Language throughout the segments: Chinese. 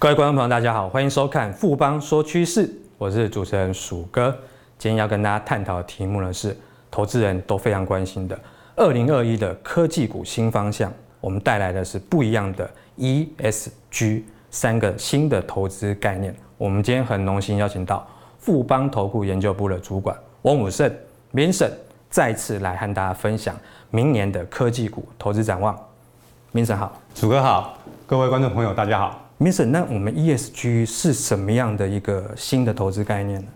各位观众朋友，大家好，欢迎收看富邦说趋势，我是主持人鼠哥。今天要跟大家探讨的题目呢，是投资人都非常关心的二零二一的科技股新方向。我们带来的是不一样的 ESG 三个新的投资概念。我们今天很荣幸邀请到富邦投顾研究部的主管翁武胜 v i n c e n 再次来和大家分享明年的科技股投资展望。v i n c e n 好，鼠哥好，各位观众朋友大家好。Vincent，那我们 ESG 是什么样的一个新的投资概念呢？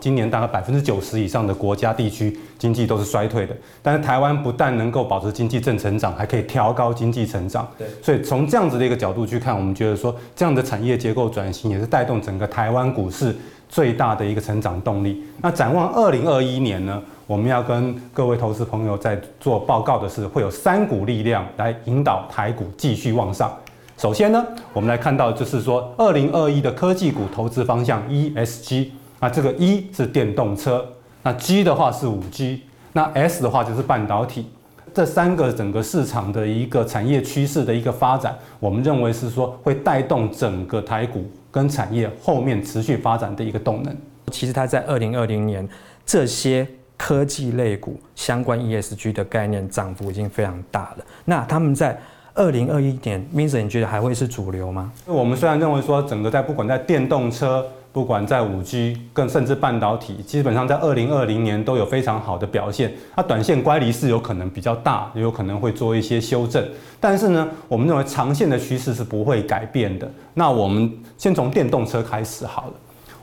今年大概百分之九十以上的国家地区经济都是衰退的，但是台湾不但能够保持经济正成长，还可以调高经济成长。对，所以从这样子的一个角度去看，我们觉得说这样的产业结构转型也是带动整个台湾股市最大的一个成长动力。那展望二零二一年呢，我们要跟各位投资朋友在做报告的是，会有三股力量来引导台股继续往上。首先呢，我们来看到就是说二零二一的科技股投资方向 ESG。那这个 E 是电动车，那 G 的话是五 G，那 S 的话就是半导体，这三个整个市场的一个产业趋势的一个发展，我们认为是说会带动整个台股跟产业后面持续发展的一个动能。其实它在二零二零年这些科技类股相关 ESG 的概念涨幅已经非常大了。那他们在二零二一年，Vincent 你觉得还会是主流吗？我们虽然认为说整个在不管在电动车。不管在五 G，更甚至半导体，基本上在二零二零年都有非常好的表现。它短线乖离是有可能比较大，也有可能会做一些修正。但是呢，我们认为长线的趋势是不会改变的。那我们先从电动车开始好了。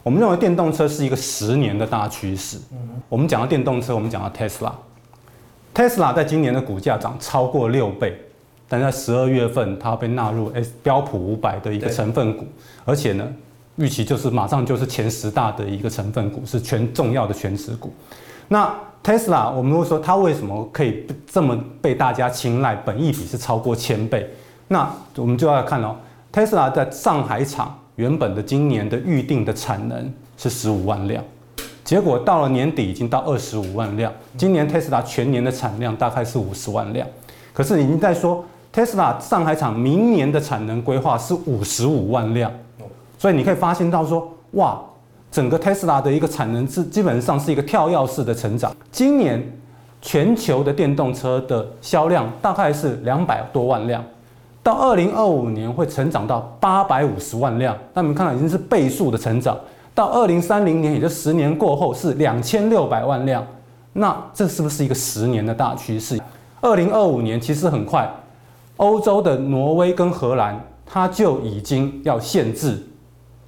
我们认为电动车是一个十年的大趋势。我们讲到电动车，我们讲到 Tesla，Tesla 在今年的股价涨超过六倍，但在十二月份它被纳入 S 标普五百的一个成分股，而且呢。预期就是马上就是前十大的一个成分股，是全重要的全值股。那 Tesla，我们会说它为什么可以这么被大家青睐？本益比是超过千倍。那我们就要看哦，Tesla 在上海厂原本的今年的预定的产能是十五万辆，结果到了年底已经到二十五万辆。今年 Tesla 全年的产量大概是五十万辆，可是已经在说 Tesla 上海厂明年的产能规划是五十五万辆。所以你可以发现到说，哇，整个 Tesla 的一个产能是基本上是一个跳跃式的成长。今年全球的电动车的销量大概是两百多万辆，到二零二五年会成长到八百五十万辆。那你们看到已经是倍数的成长，到二零三零年，也就十年过后是两千六百万辆。那这是不是一个十年的大趋势？二零二五年其实很快，欧洲的挪威跟荷兰，它就已经要限制。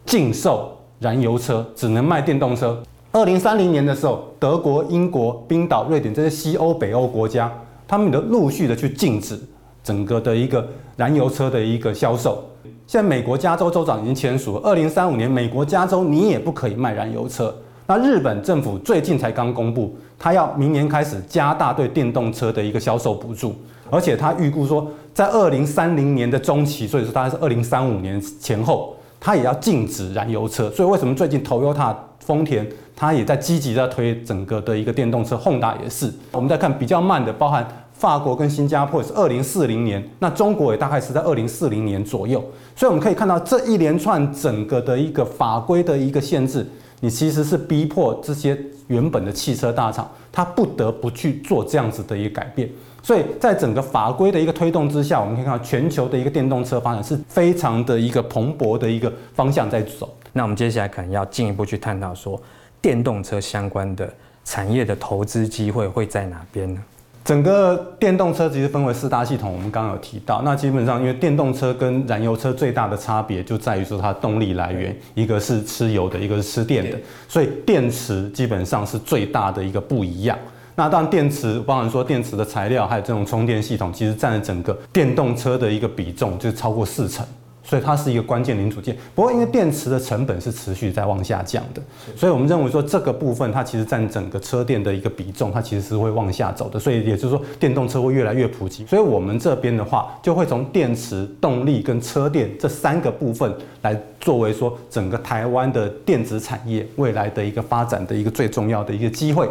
禁售燃油车，只能卖电动车。二零三零年的时候，德国、英国、冰岛、瑞典这些西欧、北欧国家，他们都陆续的去禁止整个的一个燃油车的一个销售。现在美国加州州长已经签署，二零三五年美国加州你也不可以卖燃油车。那日本政府最近才刚公布，他要明年开始加大对电动车的一个销售补助，而且他预估说，在二零三零年的中期，所以说大概是二零三五年前后。它也要禁止燃油车，所以为什么最近 Toyota、丰田它也在积极在推整个的一个电动车，Honda 也是。我们再看比较慢的，包含法国跟新加坡也是二零四零年，那中国也大概是在二零四零年左右。所以我们可以看到这一连串整个的一个法规的一个限制，你其实是逼迫这些原本的汽车大厂，它不得不去做这样子的一个改变。所以在整个法规的一个推动之下，我们可以看到全球的一个电动车发展是非常的一个蓬勃的一个方向在走。那我们接下来可能要进一步去探讨说，电动车相关的产业的投资机会会在哪边呢？整个电动车其实分为四大系统，我们刚刚有提到。那基本上因为电动车跟燃油车最大的差别就在于说它的动力来源，一个是吃油的，一个是吃电的，所以电池基本上是最大的一个不一样。那当然，电池包含说电池的材料，还有这种充电系统，其实占了整个电动车的一个比重，就超过四成，所以它是一个关键零组件。不过，因为电池的成本是持续在往下降的，所以我们认为说这个部分它其实占整个车电的一个比重，它其实是会往下走的。所以也就是说，电动车会越来越普及。所以我们这边的话，就会从电池、动力跟车电这三个部分来作为说整个台湾的电子产业未来的一个发展的一个最重要的一个机会。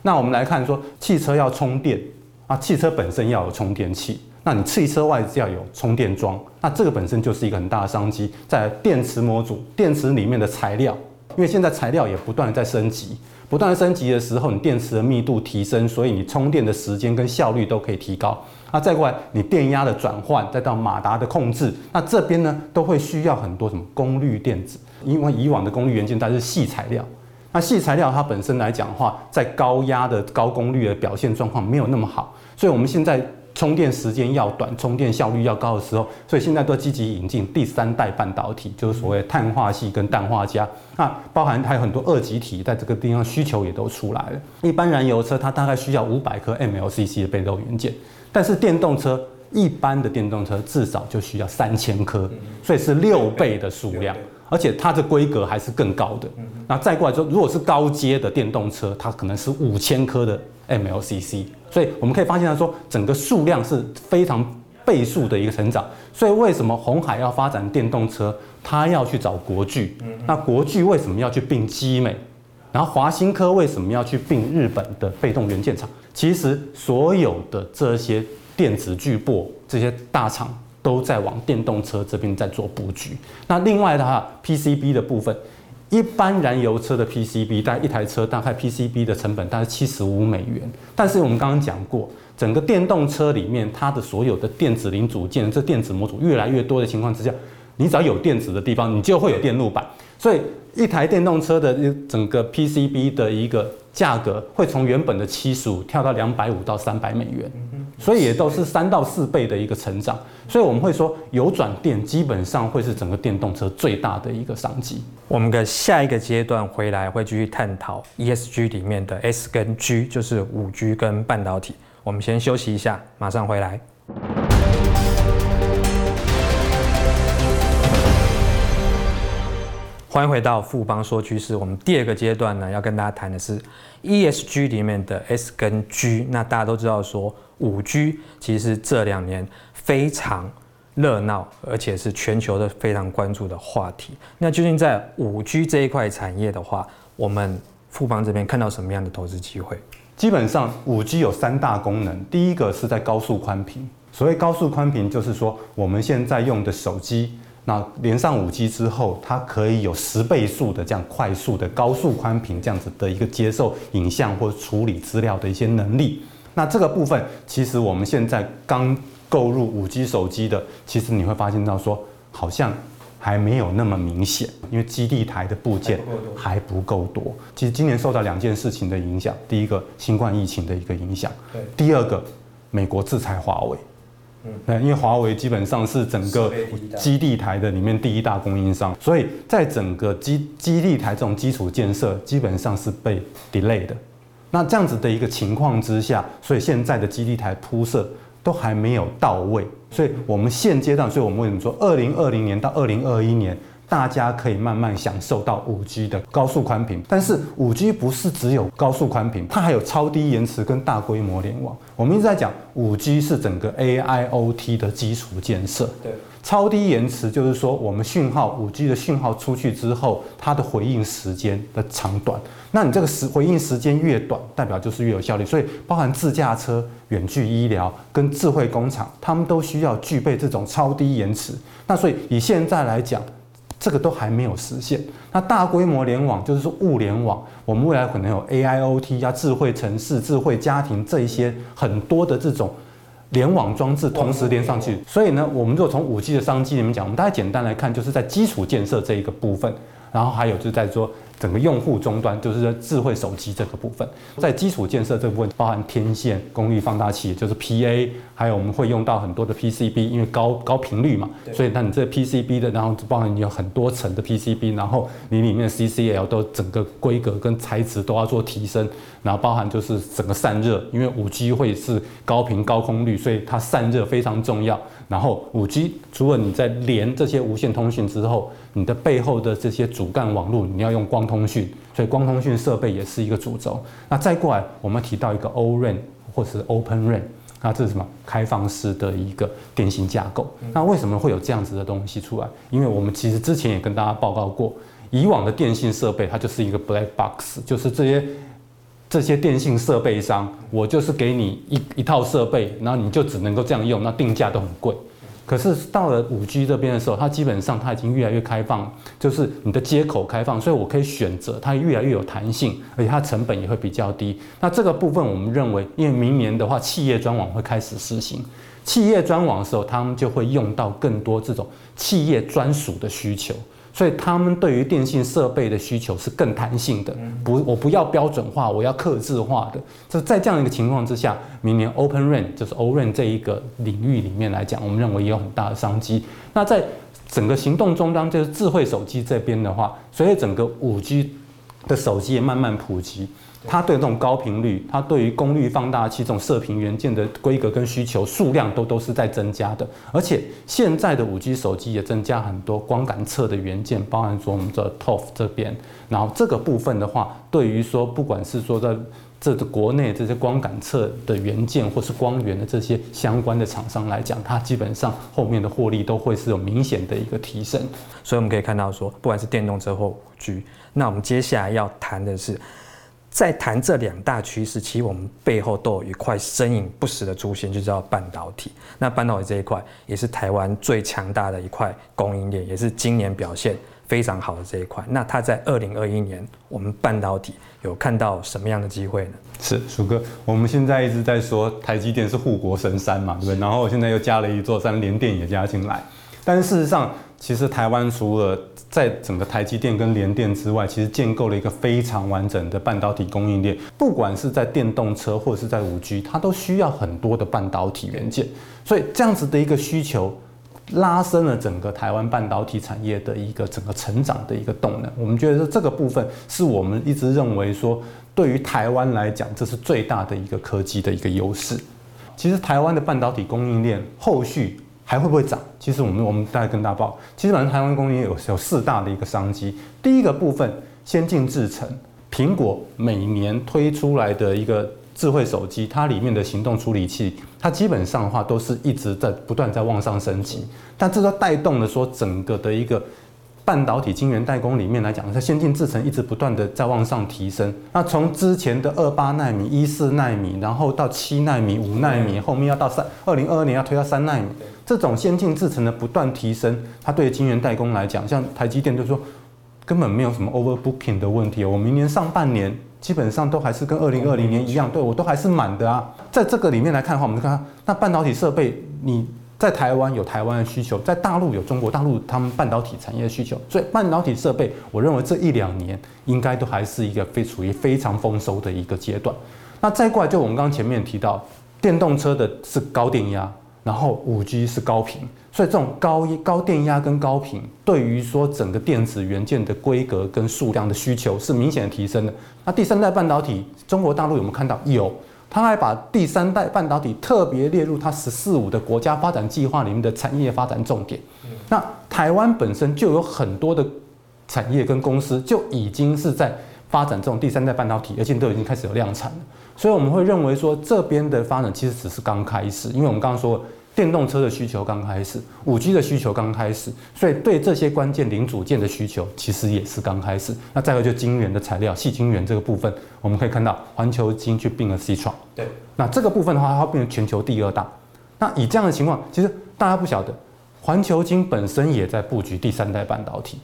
那我们来看说，汽车要充电啊，汽车本身要有充电器。那你汽车外要有充电桩，那这个本身就是一个很大的商机。在电池模组、电池里面的材料，因为现在材料也不断的在升级，不断升级的时候，你电池的密度提升，所以你充电的时间跟效率都可以提高。那再过来，你电压的转换，再到马达的控制，那这边呢都会需要很多什么功率电子，因为以往的功率元件它是细材料，那细材料它本身来讲的话，在高压的高功率的表现状况没有那么好，所以我们现在。充电时间要短，充电效率要高的时候，所以现在都积极引进第三代半导体，就是所谓碳化矽跟氮化镓。那包含还有很多二极体，在这个地方需求也都出来了。一般燃油车它大概需要五百颗 MLCC 的被动元件，但是电动车一般的电动车至少就需要三千颗，所以是六倍的数量。而且它的规格还是更高的。那再过来说，如果是高阶的电动车，它可能是五千颗的 MLCC。所以我们可以发现它说，整个数量是非常倍数的一个成长。所以为什么红海要发展电动车，它要去找国巨？那国巨为什么要去并基美？然后华新科为什么要去并日本的被动元件厂？其实所有的这些电子巨擘，这些大厂。都在往电动车这边在做布局。那另外的话，PCB 的部分，一般燃油车的 PCB，大概一台车大概 PCB 的成本大概七十五美元。但是我们刚刚讲过，整个电动车里面，它的所有的电子零组件，这电子模组越来越多的情况之下，你只要有电子的地方，你就会有电路板。所以一台电动车的整个 PCB 的一个价格，会从原本的七十五跳到两百五到三百美元。所以也都是三到四倍的一个成长，所以我们会说，有转电基本上会是整个电动车最大的一个商机。我们的下一个阶段回来会继续探讨 ESG 里面的 S 跟 G，就是五 G 跟半导体。我们先休息一下，马上回来。欢迎回到富邦说趋势。我们第二个阶段呢，要跟大家谈的是 ESG 里面的 S 跟 G。那大家都知道说。五 G 其实这两年非常热闹，而且是全球的非常关注的话题。那究竟在五 G 这一块产业的话，我们富邦这边看到什么样的投资机会？基本上五 G 有三大功能，第一个是在高速宽频。所谓高速宽频，就是说我们现在用的手机，那连上五 G 之后，它可以有十倍速的这样快速的高速宽频这样子的一个接受影像或处理资料的一些能力。那这个部分，其实我们现在刚购入五 G 手机的，其实你会发现到说，好像还没有那么明显，因为基地台的部件还不够多。其实今年受到两件事情的影响，第一个新冠疫情的一个影响，对，第二个美国制裁华为，嗯，因为华为基本上是整个基地台的里面第一大供应商，所以在整个基基地台这种基础建设，基本上是被 delay 的。那这样子的一个情况之下，所以现在的基地台铺设都还没有到位，所以我们现阶段，所以我们为什么说二零二零年到二零二一年，大家可以慢慢享受到五 G 的高速宽频？但是五 G 不是只有高速宽频，它还有超低延迟跟大规模联网。我们一直在讲五 G 是整个 AIoT 的基础建设。对。超低延迟就是说，我们讯号五 G 的讯号出去之后，它的回应时间的长短。那你这个时回应时间越短，代表就是越有效率。所以，包含自驾车、远距医疗跟智慧工厂，他们都需要具备这种超低延迟。那所以以现在来讲，这个都还没有实现。那大规模联网就是说物联网，我们未来可能有 AIoT 呀、智慧城市、智慧家庭这一些很多的这种。联网装置同时连上去，所以呢，我们如果从五 G 的商机里面讲，我们大概简单来看，就是在基础建设这一个部分，然后还有就是在说。整个用户终端就是智慧手机这个部分，在基础建设这部分包含天线、功率放大器，就是 PA，还有我们会用到很多的 PCB，因为高高频率嘛，所以那你这 PCB 的，然后包含你有很多层的 PCB，然后你里面的 CCL 都整个规格跟材质都要做提升，然后包含就是整个散热，因为五 G 会是高频高功率，所以它散热非常重要。然后五 G 除了你在连这些无线通讯之后，你的背后的这些主干网络你要用光通讯，所以光通讯设备也是一个主轴。那再过来，我们提到一个 O-RAN 或者是 Open RAN，那这是什么？开放式的一个电信架构。那为什么会有这样子的东西出来？因为我们其实之前也跟大家报告过，以往的电信设备它就是一个 black box，就是这些这些电信设备商，我就是给你一一套设备，然后你就只能够这样用，那定价都很贵。可是到了五 G 这边的时候，它基本上它已经越来越开放，就是你的接口开放，所以我可以选择，它越来越有弹性，而且它成本也会比较低。那这个部分我们认为，因为明年的话，企业专网会开始实行，企业专网的时候，他们就会用到更多这种企业专属的需求。所以他们对于电信设备的需求是更弹性的，不，我不要标准化，我要客制化的。就在这样一个情况之下，明年 Open RAN 就是 O-RAN 这一个领域里面来讲，我们认为也有很大的商机。那在整个行动终端，就是智慧手机这边的话，所以整个五 G 的手机也慢慢普及。它对这种高频率，它对于功率放大器这种射频元件的规格跟需求数量都都是在增加的，而且现在的五 G 手机也增加很多光感测的元件，包含说我们的 ToF 这边，然后这个部分的话，对于说不管是说在这国内这些光感测的元件或是光源的这些相关的厂商来讲，它基本上后面的获利都会是有明显的一个提升。所以我们可以看到说，不管是电动车或五 G，那我们接下来要谈的是。在谈这两大趋势，其实我们背后都有一块身影不时的出现，就叫半导体。那半导体这一块也是台湾最强大的一块供应链，也是今年表现非常好的这一块。那它在二零二一年，我们半导体有看到什么样的机会呢？是薯哥，我们现在一直在说台积电是护国神山嘛，对不对？然后现在又加了一座山，联电也加进来。但是事实上，其实台湾除了在整个台积电跟联电之外，其实建构了一个非常完整的半导体供应链。不管是在电动车或者是在五 G，它都需要很多的半导体元件。所以这样子的一个需求，拉升了整个台湾半导体产业的一个整个成长的一个动能。我们觉得这个部分是我们一直认为说，对于台湾来讲，这是最大的一个科技的一个优势。其实台湾的半导体供应链后续。还会不会涨？其实我们我们大概跟大家报，其实反正台湾供应链有有四大的一个商机。第一个部分，先进制程，苹果每年推出来的一个智慧手机，它里面的行动处理器，它基本上的话都是一直在不断在往上升级，但这个带动了说整个的一个。半导体晶圆代工里面来讲，它先进制程一直不断的在往上提升。那从之前的二八纳米、一四纳米，然后到七纳米、五纳米，后面要到三，二零二二年要推到三纳米。这种先进制程的不断提升，它对晶圆代工来讲，像台积电就说根本没有什么 overbooking 的问题。我明年上半年基本上都还是跟二零二零年一样，对我都还是满的啊。在这个里面来看的话，我们就看那半导体设备你。在台湾有台湾的需求，在大陆有中国大陆他们半导体产业的需求，所以半导体设备，我认为这一两年应该都还是一个非处于非常丰收的一个阶段。那再过来，就我们刚刚前面提到，电动车的是高电压，然后五 G 是高频，所以这种高高电压跟高频，对于说整个电子元件的规格跟数量的需求是明显的提升的。那第三代半导体，中国大陆有没有看到？有。他还把第三代半导体特别列入他“十四五”的国家发展计划里面的产业发展重点。那台湾本身就有很多的产业跟公司就已经是在发展这种第三代半导体，而且都已经开始有量产了。所以我们会认为说，这边的发展其实只是刚开始，因为我们刚刚说。电动车的需求刚开始，5G 的需求刚开始，所以对这些关键零组件的需求其实也是刚开始。那再有就晶圆的材料，细晶圆这个部分，我们可以看到环球晶去并了 Citron。对，那这个部分的话，它会变成全球第二大。那以这样的情况，其实大家不晓得，环球晶本身也在布局第三代半导体。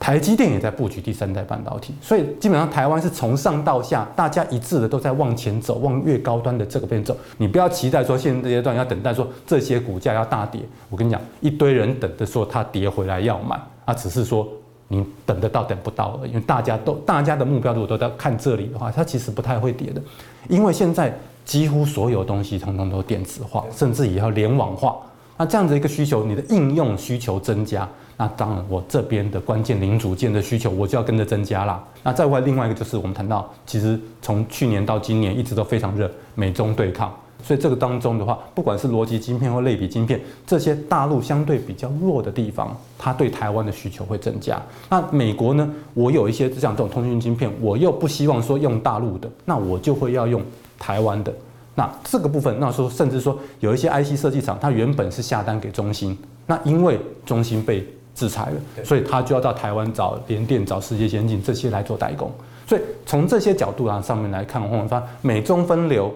台积电也在布局第三代半导体，所以基本上台湾是从上到下，大家一致的都在往前走，往越高端的这个边走。你不要期待说现阶段要等待说这些股价要大跌，我跟你讲，一堆人等着说它跌回来要买，啊，只是说你等得到等不到而已。因为大家都大家的目标如果都在看这里的话，它其实不太会跌的，因为现在几乎所有东西通通都电子化，甚至也要联网化。那这样子一个需求，你的应用需求增加。那当然，我这边的关键零组件的需求，我就要跟着增加啦。那再外，另外一个就是我们谈到，其实从去年到今年一直都非常热，美中对抗。所以这个当中的话，不管是逻辑晶片或类比晶片，这些大陆相对比较弱的地方，它对台湾的需求会增加。那美国呢？我有一些像这种通讯晶片，我又不希望说用大陆的，那我就会要用台湾的。那这个部分，那说甚至说有一些 IC 设计厂，它原本是下单给中兴，那因为中兴被制裁了，所以他就要到台湾找联电、找世界先进这些来做代工。所以从这些角度啊上面来看，我们发现美中分流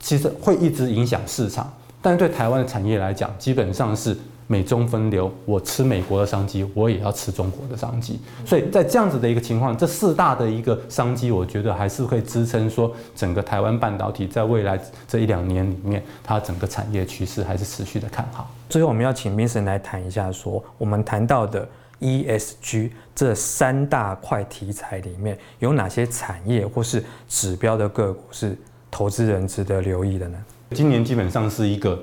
其实会一直影响市场，但是对台湾的产业来讲，基本上是。美中分流，我吃美国的商机，我也要吃中国的商机。所以在这样子的一个情况，这四大的一个商机，我觉得还是会支撑说整个台湾半导体在未来这一两年里面，它整个产业趋势还是持续的看好。最后，我们要请 Vincent 来谈一下，说我们谈到的 ESG 这三大块题材里面，有哪些产业或是指标的个股是投资人值得留意的呢？今年基本上是一个。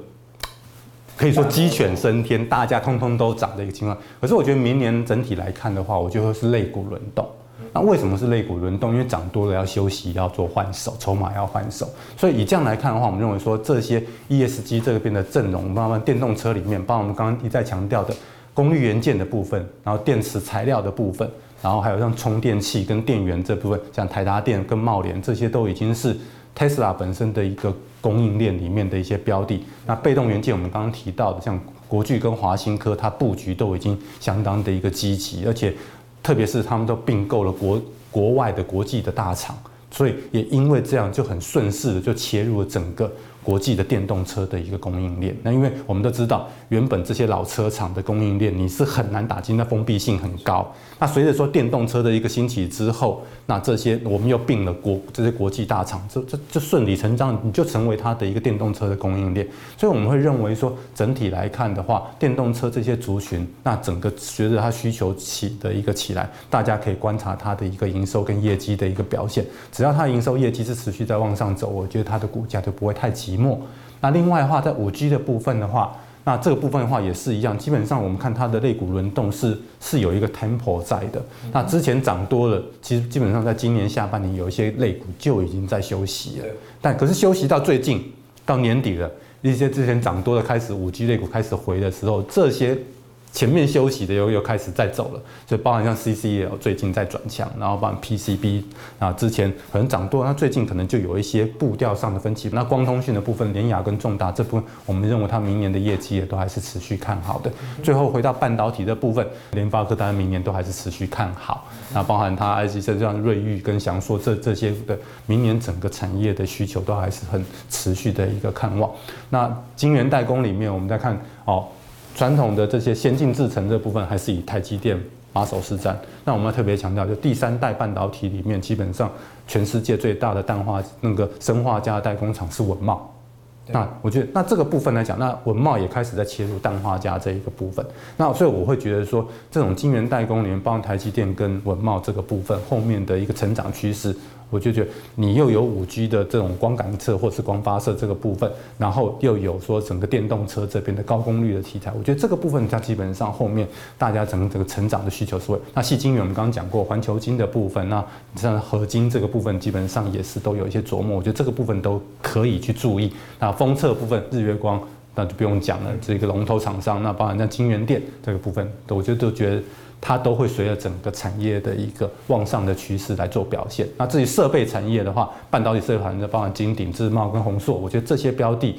可以说鸡犬升天，大家通通都涨的一个情况。可是我觉得明年整体来看的话，我觉得是肋骨轮动。那为什么是肋骨轮动？因为涨多了要休息，要做换手，筹码要换手。所以以这样来看的话，我们认为说这些 ESG 这边的阵容，包括电动车里面，包括我们刚刚一再强调的功率元件的部分，然后电池材料的部分，然后还有像充电器跟电源这部分，像台达电跟茂联这些都已经是 Tesla 本身的一个。供应链里面的一些标的，那被动元件我们刚刚提到的，像国巨跟华新科，它布局都已经相当的一个积极，而且特别是他们都并购了国国外的国际的大厂，所以也因为这样就很顺势的就切入了整个。国际的电动车的一个供应链，那因为我们都知道，原本这些老车厂的供应链你是很难打进，那封闭性很高。那随着说电动车的一个兴起之后，那这些我们又并了国这些国际大厂，这这就顺理成章，你就成为它的一个电动车的供应链。所以我们会认为说，整体来看的话，电动车这些族群，那整个随着它需求起的一个起来，大家可以观察它的一个营收跟业绩的一个表现。只要它营收业绩是持续在往上走，我觉得它的股价就不会太急。寂寞。那另外的话，在五 G 的部分的话，那这个部分的话也是一样。基本上我们看它的肋骨轮动是是有一个 tempo 在的。那之前涨多了，其实基本上在今年下半年有一些肋骨就已经在休息了。但可是休息到最近到年底了，一些之前涨多的开始五 G 肋骨开始回的时候，这些。前面休息的又又开始在走了，所以包含像 CCL 最近在转强，然后包含 PCB 啊，之前可能涨多，那最近可能就有一些步调上的分歧。那光通讯的部分，联雅跟重大这部分，我们认为它明年的业绩也都还是持续看好的。最后回到半导体的部分，联发科当然明年都还是持续看好。那包含它 IC 设像瑞昱跟祥硕这这些的，明年整个产业的需求都还是很持续的一个看望。那晶圆代工里面，我们再看哦。传统的这些先进制程这部分还是以台积电马首是瞻。那我们要特别强调，就第三代半导体里面，基本上全世界最大的氮化那个生化镓代工厂是文茂。那我觉得，那这个部分来讲，那文茂也开始在切入氮化镓这一个部分。那所以我会觉得说，这种晶圆代工里面，包括台积电跟文茂这个部分后面的一个成长趋势。我就觉得你又有五 G 的这种光感测或是光发射这个部分，然后又有说整个电动车这边的高功率的题材，我觉得这个部分它基本上后面大家整个这个成长的需求是会。那矽晶圆我们刚刚讲过，环球晶的部分，那像合金这个部分基本上也是都有一些琢磨，我觉得这个部分都可以去注意。那封测部分，日月光那就不用讲了，这个龙头厂商，那包含像晶圆店这个部分，我觉得都觉得。它都会随着整个产业的一个往上的趋势来做表现。那至于设备产业的话，半导体设备产业包含金鼎、智茂跟宏硕，我觉得这些标的，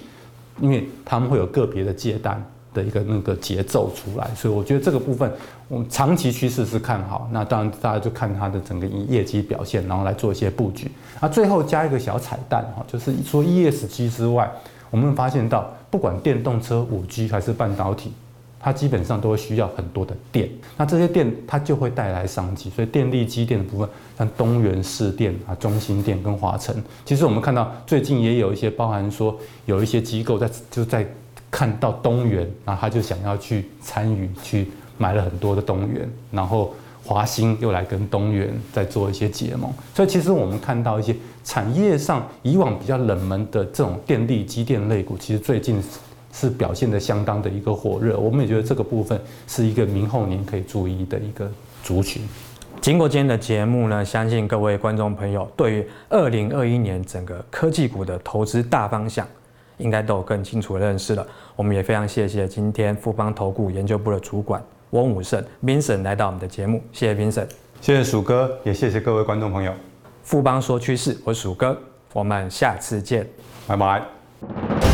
因为他们会有个别的接单的一个那个节奏出来，所以我觉得这个部分我们长期趋势是看好。那当然大家就看它的整个业绩表现，然后来做一些布局。那最后加一个小彩蛋哈，就是说 ESG 之外，我们发现到不管电动车、五 G 还是半导体。它基本上都会需要很多的电，那这些电它就会带来商机，所以电力机电的部分，像东元市电啊、中兴电跟华城，其实我们看到最近也有一些包含说有一些机构在就在看到东元，然后他就想要去参与去买了很多的东元，然后华兴又来跟东元在做一些结盟，所以其实我们看到一些产业上以往比较冷门的这种电力机电类股，其实最近。是表现得相当的一个火热，我们也觉得这个部分是一个明后年可以注意的一个族群。经过今天的节目呢，相信各位观众朋友对于二零二一年整个科技股的投资大方向，应该都有更清楚的认识了。我们也非常谢谢今天富邦投顾研究部的主管翁武胜 Vincent 来到我们的节目，谢谢 Vincent，谢谢鼠哥，也谢谢各位观众朋友。富邦说趋势，我是鼠哥，我们下次见，拜拜。